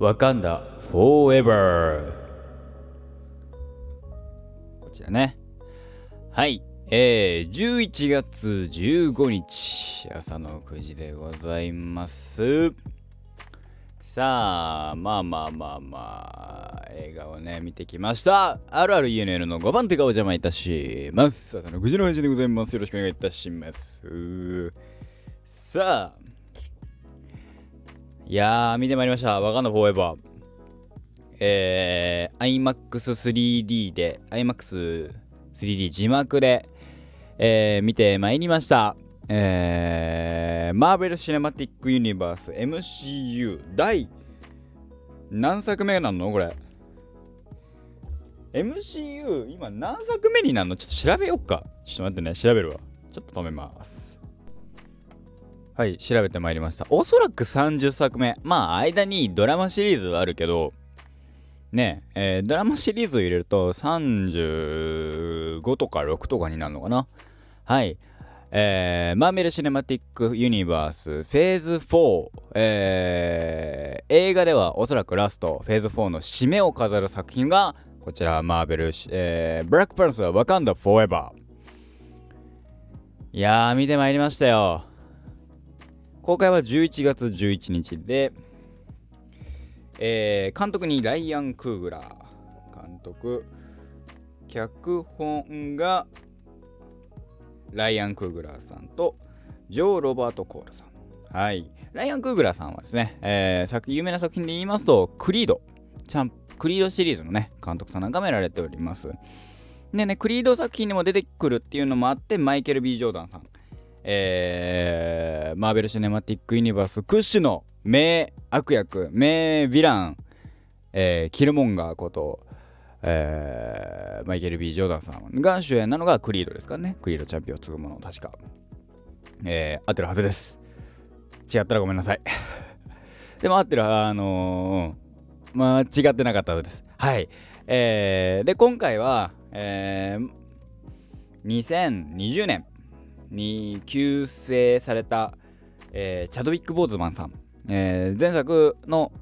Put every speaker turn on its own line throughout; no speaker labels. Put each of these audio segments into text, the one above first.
わかんだ Forever こちらね。はい。えー、11月15日朝の9時でございます。さあまあまあまあまあ映画をね見てきました。あるある ENN の5番手がお邪魔いたします。朝の9時の配信でございます。よろしくお願いいたします。さあいやー見てまいりました。わかんないフォーエバー。えー、iMAX3D で iMAX3D 字幕で、えー、見てまいりました。えー、マーベル・シネマティック・ユニバース MCU 第何作目なのこれ？MCU 今何作目になるの？ちょっと調べよっか。ちょっと待ってね調べるわ。ちょっと止めます。はい調べてまいりました。おそらく30作目まあ間にドラマシリーズはあるけどねえー、ドラマシリーズを入れると35とか6とかになるのかな。はい。えー、マーメル・シネマティック・ユニバースフェーズ4、えー、映画ではおそらくラストフェーズ4の締めを飾る作品がこちらマーベル、えー、ブラックパンサーワカンダ・フォーエバー。いやー見てまいりましたよ。公開は11月11日で、えー、監督にライアン・クーグラー監督脚本がライアン・クーグラーさんとジョー・ロバート・コールさん。はい。ライアン・クーグラーさんはですね、えー、作有名な作品で言いますと、クリード。チャンクリードシリーズのね、監督さんなんかもやられております。でね、クリード作品にも出てくるっていうのもあって、マイケル・ B・ ジョーダンさん。えー、マーベル・シネマティック・ユニバース屈指の名悪役、名ヴィラン、えー、キルモンガーこと、えー、マイケル・ B・ ジョーダンさんが主演なのがクリードですからね。クリードチャンピオンを継ぐもの、確か。えー、合ってるはずです。違ったらごめんなさい。でも合ってる、あのー、まあ、違ってなかったです。はい。えー、で、今回は、えー、2020年に急成された、えー、チャドウィック・ボーズマンさん、えー、前作の、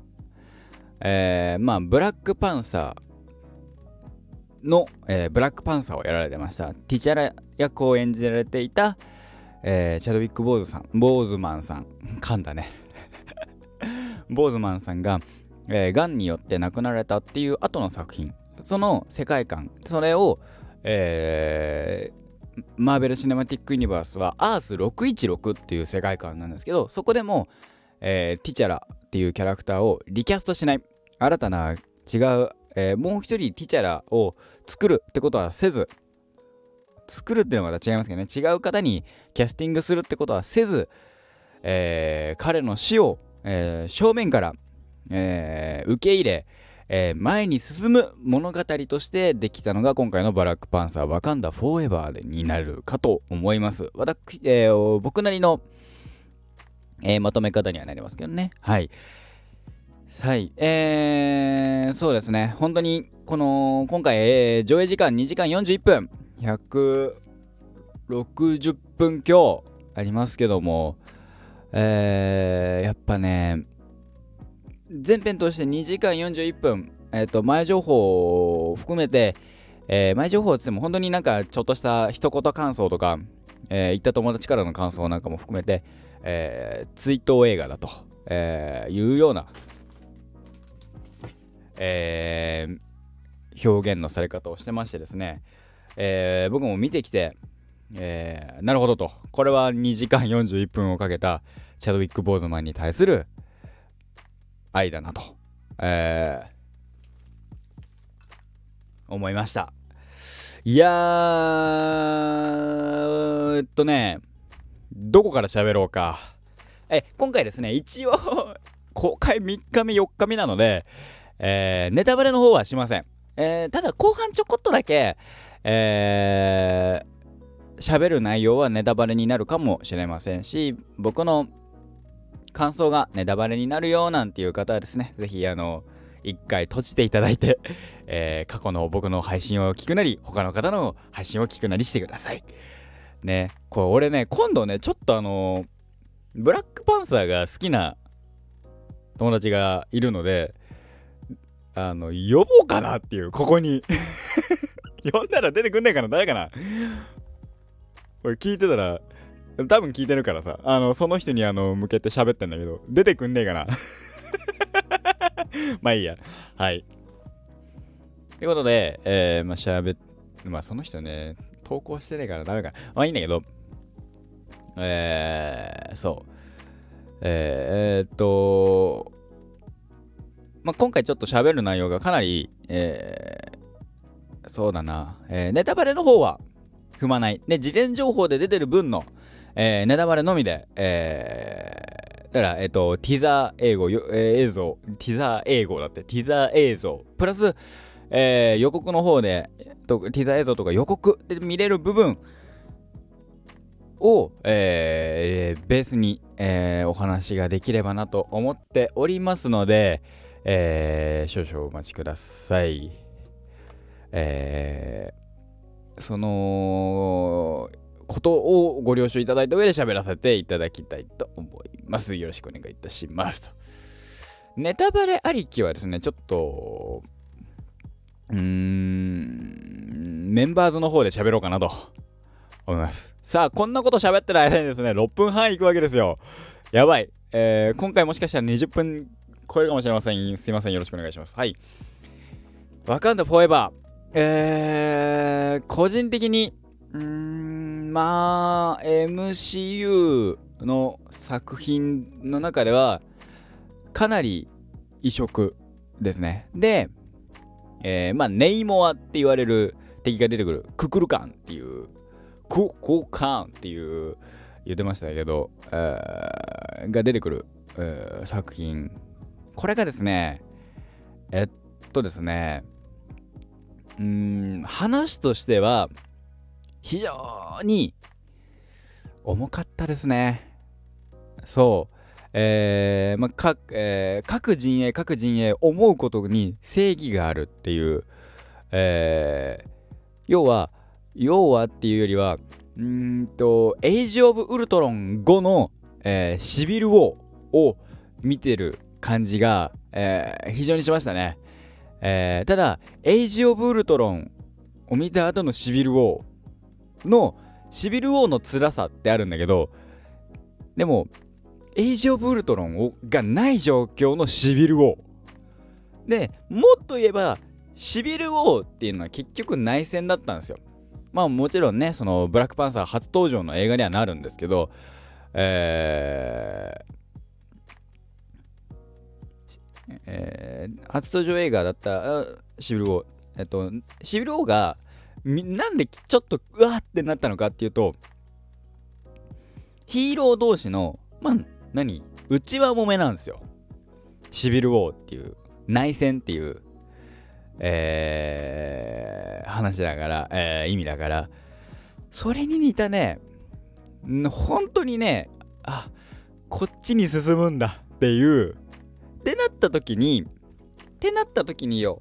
えー、まあ、ブラックパンサーの、えー、ブラックパンサーをやられてました。ティチャラ役を演じられていた、えー、チャドウィック・ボーズさん、ボーズマンさん、噛んだね。ボーズマンさんが、えー、がんによって亡くなられたっていう後の作品、その世界観、それを、えー、マーベル・シネマティック・ユニバースはアース616っていう世界観なんですけど、そこでも、えー、ティチャラっていうキャラクターをリキャストしない、新たな違うえー、もう一人ティチャラを作るってことはせず、作るっていうのはまた違いますけどね、違う方にキャスティングするってことはせず、えー、彼の死を、え、正面から、え受け入れ、え前に進む物語としてできたのが今回のバラックパンサーワカンダフォーエバーになるかと思います。私、え僕なりの、えまとめ方にはなりますけどね。はい。はい、えー、そうですね、本当にこの今回、えー、上映時間2時間41分、160分強ありますけども、えー、やっぱね、前編として2時間41分、えっ、ー、と、前情報を含めて、えー、前情報ってっても本当になんかちょっとした一言感想とか、えー、行った友達からの感想なんかも含めて、えー、追悼映画だと、えー、いうようなえー、表現のされ方をしてましてですね、えー、僕も見てきて、えー、なるほどと、これは2時間41分をかけたチャドウィック・ボーズマンに対する愛だなと、えー、思いました。いやー、えっとね、どこから喋ろうか。え、今回ですね、一応公開3日目、4日目なので、えー、ネタバレの方はしません。えー、ただ後半ちょこっとだけ、えー、喋る内容はネタバレになるかもしれませんし、僕の感想がネタバレになるよなんていう方はですね、ぜひあの、一回閉じていただいて、えー、過去の僕の配信を聞くなり、他の方の配信を聞くなりしてください。ね、これ俺ね、今度ね、ちょっとあのブラックパンサーが好きな友達がいるので、あの、呼ぼうかなっていう、ここに。呼んだら出てくんねえかな誰かなこれ聞いてたら、多分聞いてるからさ、あの、その人にあの、向けて喋ってんだけど、出てくんねえかな まあいいや。はい。ということで、えー、まあ喋、まあその人ね、投稿してねえからダメか。まあいいんだけど、えー、そう。えー、えー、っと、まあ、今回ちょっと喋る内容がかなり、えー、そうだな、えー、ネタバレの方は踏まない。で、事前情報で出てる分の、えー、ネタバレのみで、えー、だから、えっ、と、ティザー英語、えー、映像、ティザー英語だって、ティザー映像、プラス、えー、予告の方で、とティザー映像とか予告で見れる部分を、えー、ベースに、えー、お話ができればなと思っておりますので、えー、少々お待ちください。えー、そのことをご了承いただいた上で喋らせていただきたいと思います。よろしくお願いいたしますと。ネタバレありきはですね、ちょっと、うーん、メンバーズの方で喋ろうかなと思います。さあ、こんなこと喋ってる間にですね、6分半いくわけですよ。やばい。えー、今回もしかしたら20分超えるかもしれません。すいません。よろしくお願いします。はい。ワカンダフォーエバー。えー、個人的に、うーん、まあ、MCU の作品の中では、かなり異色ですね。で、えー、まあ、ネイモアって言われる敵が出てくる、ククルカンっていうクコカンっていう言ってましたけど、えー、が出てくる、えー、作品これがですねえっとですねうん話としては非常に重かったですねそうえーまあかえー、各陣営各陣営思うことに正義があるっていう、えー、要は要はっていうよりは、うんと、エイジ・オブ・ウルトロン5の、えー、シビル・ウォーを見てる感じが、えー、非常にしましたね。えー、ただ、エイジ・オブ・ウルトロンを見た後のシビル・ウォーの、シビル・ウォーの辛さってあるんだけど、でも、エイジ・オブ・ウルトロンをがない状況のシビル・ウォー。で、もっと言えば、シビル・ウォーっていうのは結局内戦だったんですよ。まあもちろんね、そのブラックパンサー初登場の映画にはなるんですけど、えーえー、初登場映画だったシビル王、えっと、シビル王がなんでちょっとうわーってなったのかっていうと、ヒーロー同士の、まあ、何？内輪もめなんですよ。シビル・ウォーっていう、内戦っていう、えー、話だから、えー、意味だから、それに似たね、本当にね、あ、こっちに進むんだっていう、ってなった時に、ってなった時によ、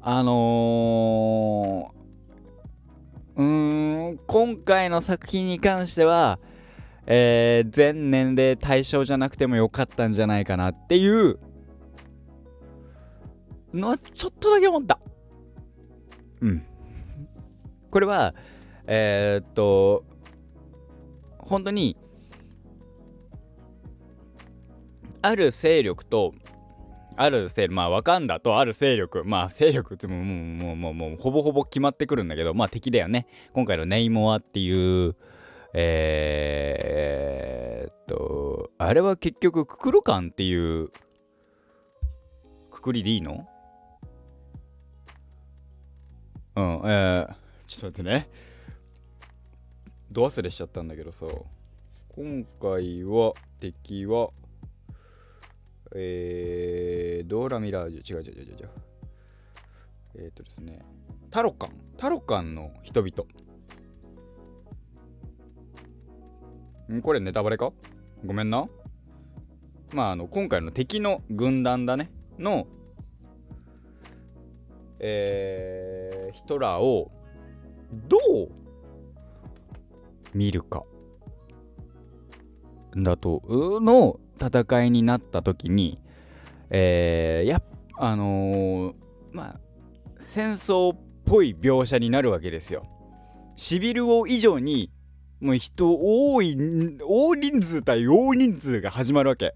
あの、うーん、今回の作品に関しては、えー、全年齢対象じゃなくてもよかったんじゃないかなっていうのはちょっとだけ思った。うん。これは、えー、っと、本当に、ある勢力と、ある勢、まあ、ワカンダとある勢力、まあ、勢力ってもうもう、もう、もう、ほぼほぼ決まってくるんだけど、まあ、敵だよね。今回のネイモアっていう、えー、っと、あれは結局、ククルカンっていう、くくりでいいの？うん、えー、ちょっと待ってね。ど忘れしちゃったんだけどさ、今回は敵は、えー、ドーラミラージュ、違う違う違う違う。えっ、ー、とですね、タロカン、タロカンの人々。ん？これネタバレか？ごめんな。まあ、あの、今回の敵の軍団だね。の、えー、ヒトラーをどう見るかだとの戦いになった時に、えー、やあのー、まあ戦争っぽい描写になるわけですよ。シビル王以上にもう人多い大人数対大人数が始まるわけ。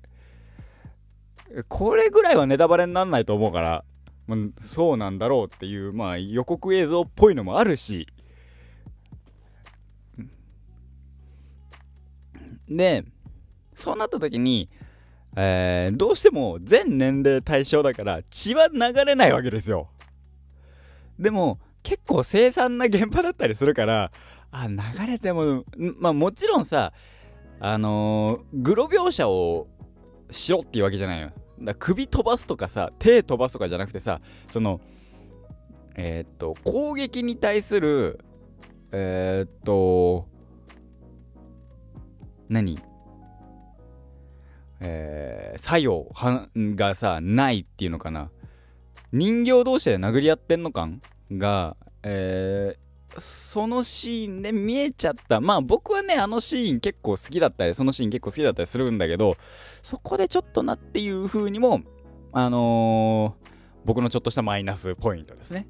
これぐらいはネタバレになんないと思うから、まあ、そうなんだろうっていう、まあ、予告映像っぽいのもあるしでそうなった時に、えー、どうしても全年齢対象だから血は流れないわけですよ。でも結構凄惨な現場だったりするからあ流れてもまあもちろんさあのー、グロ描写をしろっていうわけじゃないよ。だ首飛ばすとかさ手飛ばすとかじゃなくてさそのえー、っと攻撃に対するえー、っと何？えー、作用がさないっていうのかな。人形同士で殴り合ってんの感が、えー、そのシーンで見えちゃった。まあ僕はねあのシーン結構好きだったりそのシーン結構好きだったりするんだけどそこでちょっとなっていう風にもあのー、僕のちょっとしたマイナスポイントですね。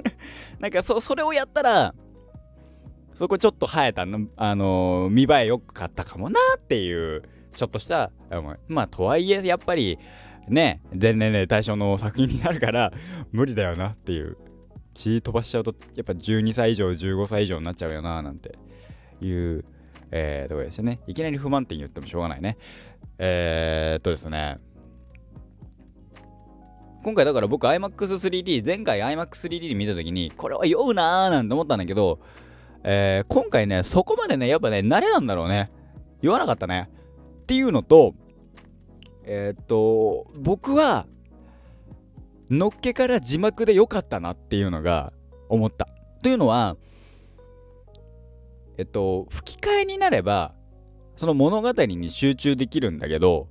なんかそそれをやったらそこちょっと生えたの、あのー、見栄え良かったかもなっていうちょっとしたまあとはいえやっぱりね全年齢対象の作品になるから無理だよなっていう。血飛ばしちゃうとやっぱ12歳以上15歳以上になっちゃうよななんて。いう、えー、ところでしたね。いきなり不満点言ってもしょうがないね。えー、っとですね。今回だから僕 iMAX3D 前回 iMAX3D で見た時にこれは酔うなーなんて思ったんだけど、えー、今回ねそこまでねやっぱね慣れなんだろうね。言わなかったね。っていうのとえー、っと僕はのっけから字幕で良かったなっていうのが思った。というのはえっと吹き替えになればその物語に集中できるんだけど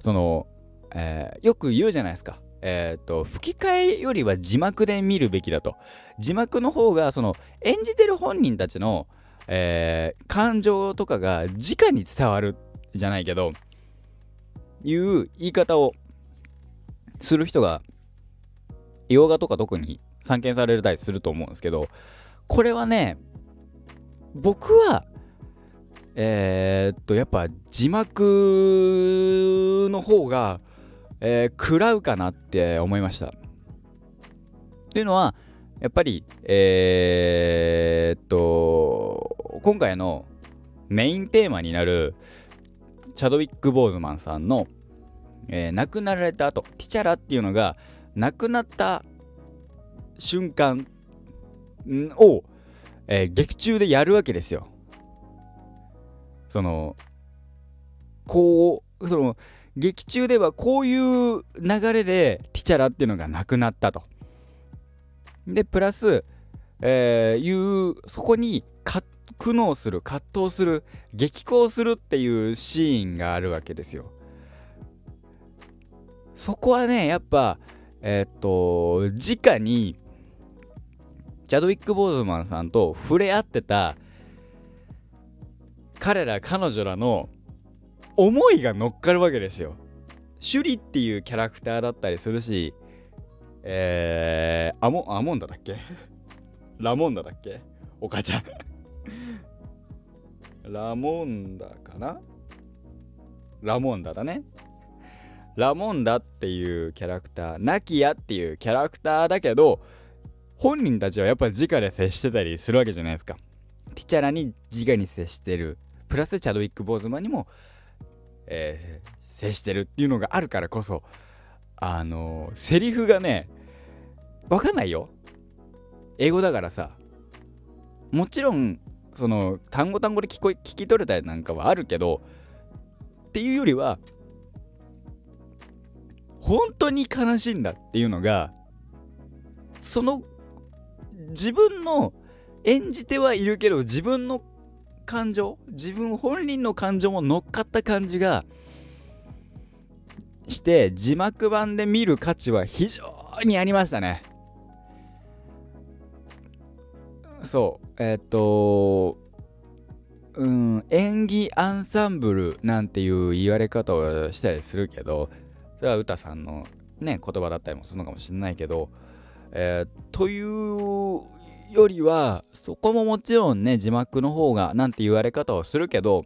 その、えー、よく言うじゃないですか。えっ、と吹き替えよりは字幕で見るべきだと。字幕の方がその演じてる本人たちの、えー、感情とかが直に伝わるじゃないけどいう言い方をする人が洋画とか特に散見されたりすると思うんですけどこれはね僕はえー、っとやっぱ字幕の方が、えー、食らうかなって思いました。っていうのはやっぱりえー、っと今回のメインテーマになるチャドウィック・ボーズマンさんの、えー、亡くなられた後ティチャラっていうのが亡くなった瞬間を、えー、劇中でやるわけですよ。そのこうその劇中ではこういう流れでティチャラっていうのがなくなったと。でプラス、えー、いうそこに苦悩する葛藤する激高するっていうシーンがあるわけですよ。そこはねやっぱえー、っと直にチャドウィック・ボーズマンさんと触れ合ってた彼ら彼女らの思いが乗っかるわけですよ。シュリっていうキャラクターだったりするし、えー、アモアモンダだっけ？ラモンダだっけ？お母ちゃんラモンダかな？ラモンダだね。ラモンダっていうキャラクター、ナキヤっていうキャラクターだけど、本人たちはやっぱ直で接してたりするわけじゃないですか。ティチャラに直に接してる。プラスチャドウィック・ボーズマンにも、えー、接してるっていうのがあるからこそ、あのー、セリフがね、わかんないよ。英語だからさ。もちろん、その、単語単語で聞こ聞き取れたりなんかはあるけど、っていうよりは、本当に悲しいんだっていうのが、その自分の演じてはいるけど自分の感情自分本人の感情も乗っかった感じがして字幕版で見る価値は非常にありましたね。そうえっ、とうん演技アンサンブルなんていう言われ方をしたりするけどそれは歌さんのね言葉だったりもするのかもしれないけど、えー、というよりはそこももちろんね字幕の方がなんて言われ方をするけど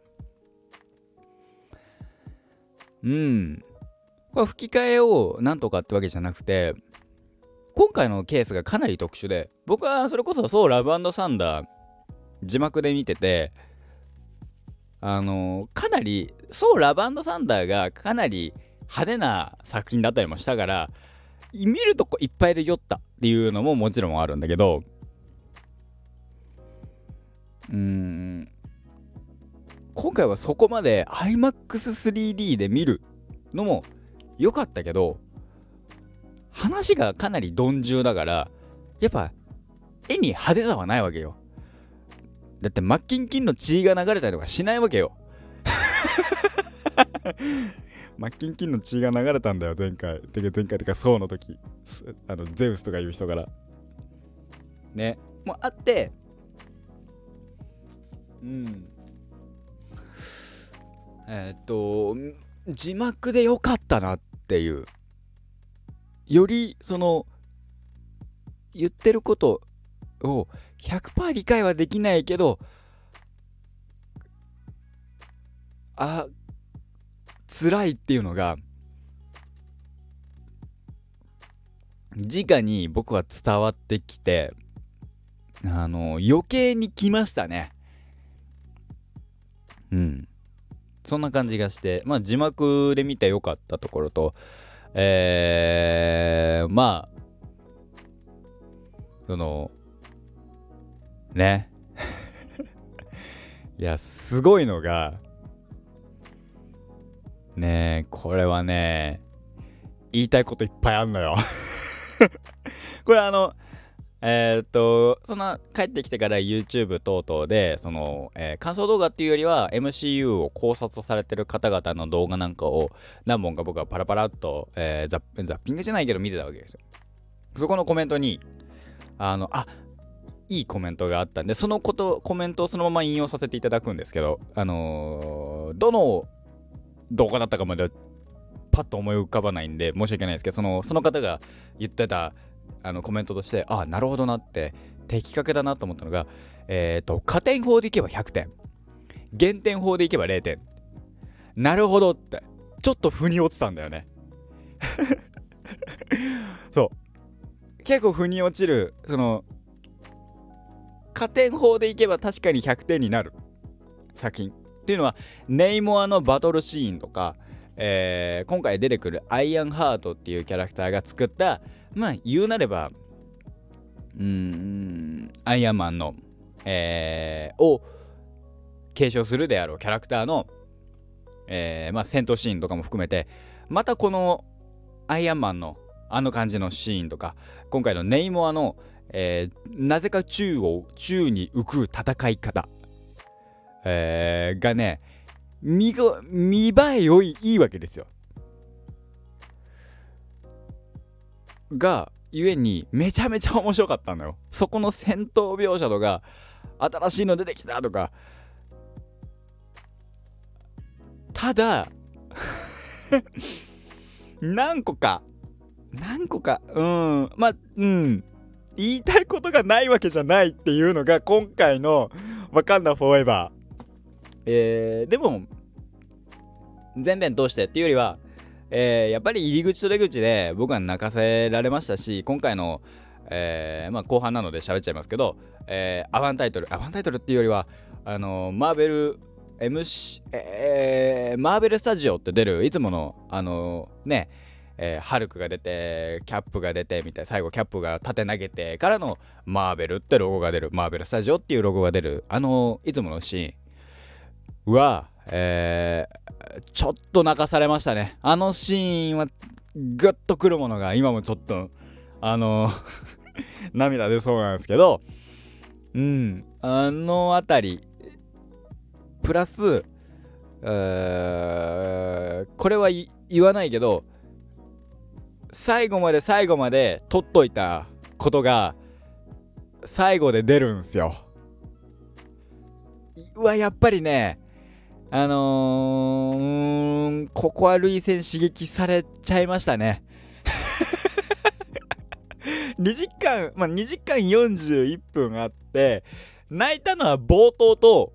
うんこれ吹き替えをなんとかってわけじゃなくて今回のケースがかなり特殊で僕はそれこそそうラブサンダー字幕で見ててあのかなりそうラブサンダーがかなり派手な作品だったりもしたから見るとこいっぱいで酔ったっていうのももちろんあるんだけどうん今回はそこまで iMAX3D で見るのも良かったけど話がかなり鈍重だからやっぱ絵に派手さはないわけよ。だってマッキンキンの血が流れたりとかしないわけよ。マッキンキンの血が流れたんだよ前回てか前回てかそうの時。あのゼウスとかいう人から。ね。もうあってうん。えー、っと字幕でよかったなっていうよりその言ってることを100%理解はできないけどあ辛いっていうのが直に僕は伝わってきてあの余計に来ましたね。うん。そんな感じがしてまあ字幕で見てよかったところとえー、まあそのね。いやすごいのがねえこれはね言いたいこといっぱいあんのよ。これあのえー、っとその帰ってきてから YouTube 等々でその、えー、感想動画っていうよりは MCU を考察されてる方々の動画なんかを何本か僕はパラパラっと、えー、ザッピングじゃないけど見てたわけですよ。そこのコメントにあのあいいコメントがあったんでそのことコメントをそのまま引用させていただくんですけどあのどの動画だったかまでパッと思い浮かばないんで申し訳ないですけどそのその方が言ってたあのコメントとしてああなるほどなって的確だなと思ったのがえっ、ー、と加点法でいけば100点。減点法でいけば0点。なるほどって。ちょっと腑に落ちたんだよね。そう。結構腑に落ちるその加点法でいけば確かに100点になる。作品っていうのはネイモアのバトルシーンとか、えー、今回出てくるアイアンハートっていうキャラクターが作ったまあ言うなればうーんアイアンマンの、えー、を継承するであろうキャラクターの、えー、まあ、戦闘シーンとかも含めてまたこのアイアンマンのあの感じのシーンとか今回のネイモアの、えー、なぜか宙を宙に浮く戦い方、えー、がね見見栄え良いいいわけですよ。がゆえにめちゃめちゃ面白かったのよ。そこの戦闘描写とか新しいの出てきたとか。ただ 何個か何個かうんまあうん言いたいことがないわけじゃないっていうのが今回の「わかんなフォーエバー」えー、でも全編通してっていうよりはえー、やっぱり入り口と出口で僕は泣かせられましたし今回の、えー、まあ、後半なので喋っちゃいますけど、えー、アバンタイトルアバンタイトルっていうよりはあのマーベル MC、え、マーベルスタジオって出るいつものあのねえー、ハルクが出てキャップが出てみたいな最後キャップが縦投げてからのマーベルってロゴが出るマーベルスタジオっていうロゴが出るあのいつものシーンはえー、ちょっと泣かされましたね。あのシーンはグッとくるものが今もちょっと、あの 涙出そうなんですけど、うん、あのあたり、プラス、え、これは言わないけど、最後まで最後まで取っといたことが最後で出るんすよ。うわ、やっぱりね、あのー、ここは涙腺刺激されちゃいましたね 2時間、まあ、2時間41分あって、泣いたのは冒頭と、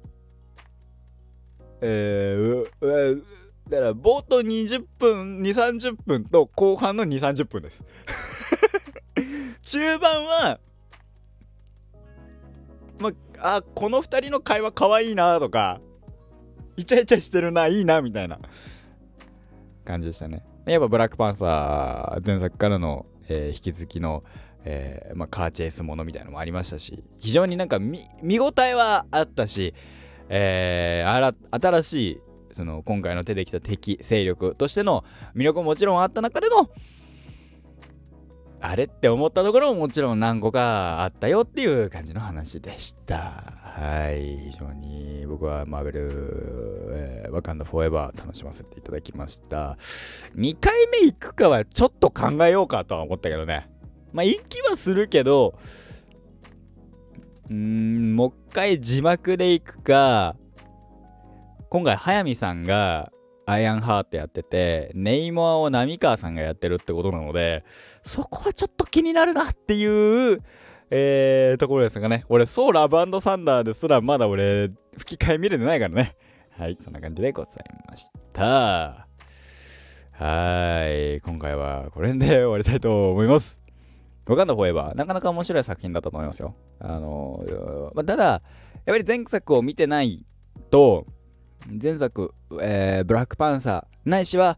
えー、だから冒頭20分、2、30分と後半の2、30分です。中盤は、まあ、あ、この2人の会話かわいいなとか、イチャイチャしてるな、いいな、みたいな感じでしたね。やっぱブラックパンサー前作からの、えー、引き続きの、えー、まあ、カーチェイスものみたいなのもありましたし、非常になんか見応えはあったし、えー、新しいその今回の出てきた敵勢力としての魅力ももちろんあった中でのあれって思ったところももちろん何個かあったよっていう感じの話でした。はい、非常に僕はマーベル、えー、ワカンダフォーエバー楽しませていただきました。2回目行くかはちょっと考えようかとは思ったけどね。まあ、行きはするけど、うーん、もう一回字幕で行くか、今回、速水さんがアイアンハートやってて、ネイモアを浪川さんがやってるってことなので、そこはちょっと気になるなっていう、えー、ところですがね。俺、ソーラブサンダーですらまだ俺、吹き替え見れてないからね。はい、そんな感じでございました。はい、今回はこれで終わりたいと思います。わかんないフォーエバー、なかなか面白い作品だったと思いますよ。あのま、ただ、やっぱり前作を見てないと、前作、えー、ブラックパンサー、ないしは、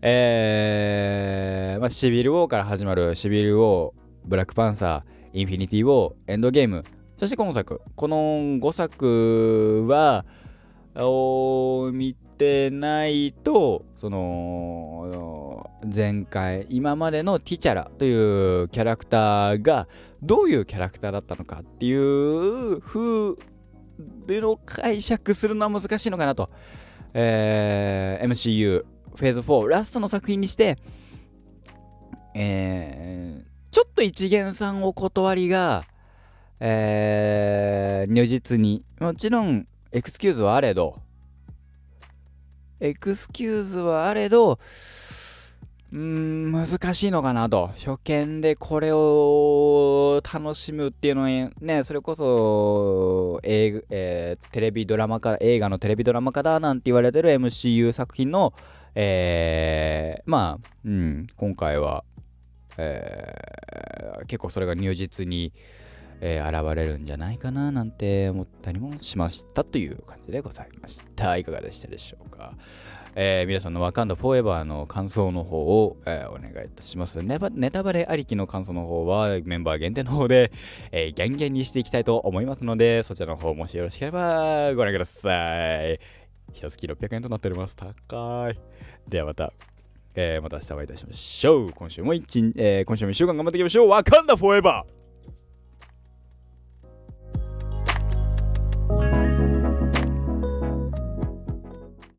えー、まあ、シビル・ウォーから始まるシビル・ウォー、ブラックパンサー、インフィニティ・ウォー、エンドゲーム、そして今作、この5作は、を見てないと、その、前回、今までのティチャラというキャラクターがどういうキャラクターだったのかっていう風での解釈するのは難しいのかなと。えー、MCU フェーズ4ラストの作品にして、えー、ちょっと一見さんお断りが、えー、如実にもちろんエクスキューズはあれどエクスキューズはあれどうーん、難しいのかなと。初見でこれを楽しむっていうのはね、それこそ、えー、テレビドラマ化、映画のテレビドラマ化だなんて言われてる MCU 作品の、えー、まあ、うん、今回は、えー、結構それが如実に、えー、現れるんじゃないかななんて思ったりもしましたという感じでございました。いかがでしたでしょうか。えー、皆さんのワカンダフォーエバーの感想の方を、えー、お願いいたしますネ。ネタバレありきの感想の方はメンバー限定の方で、えー、ギャンギャンにしていきたいと思いますので、そちらの方もしよろしければご覧ください。一月600円となっております。高い。ではまた。えー、また明日お会いいたしましょう。今週も一、えー、今週も1週間頑張っていきましょう。ワカンダフォーエバー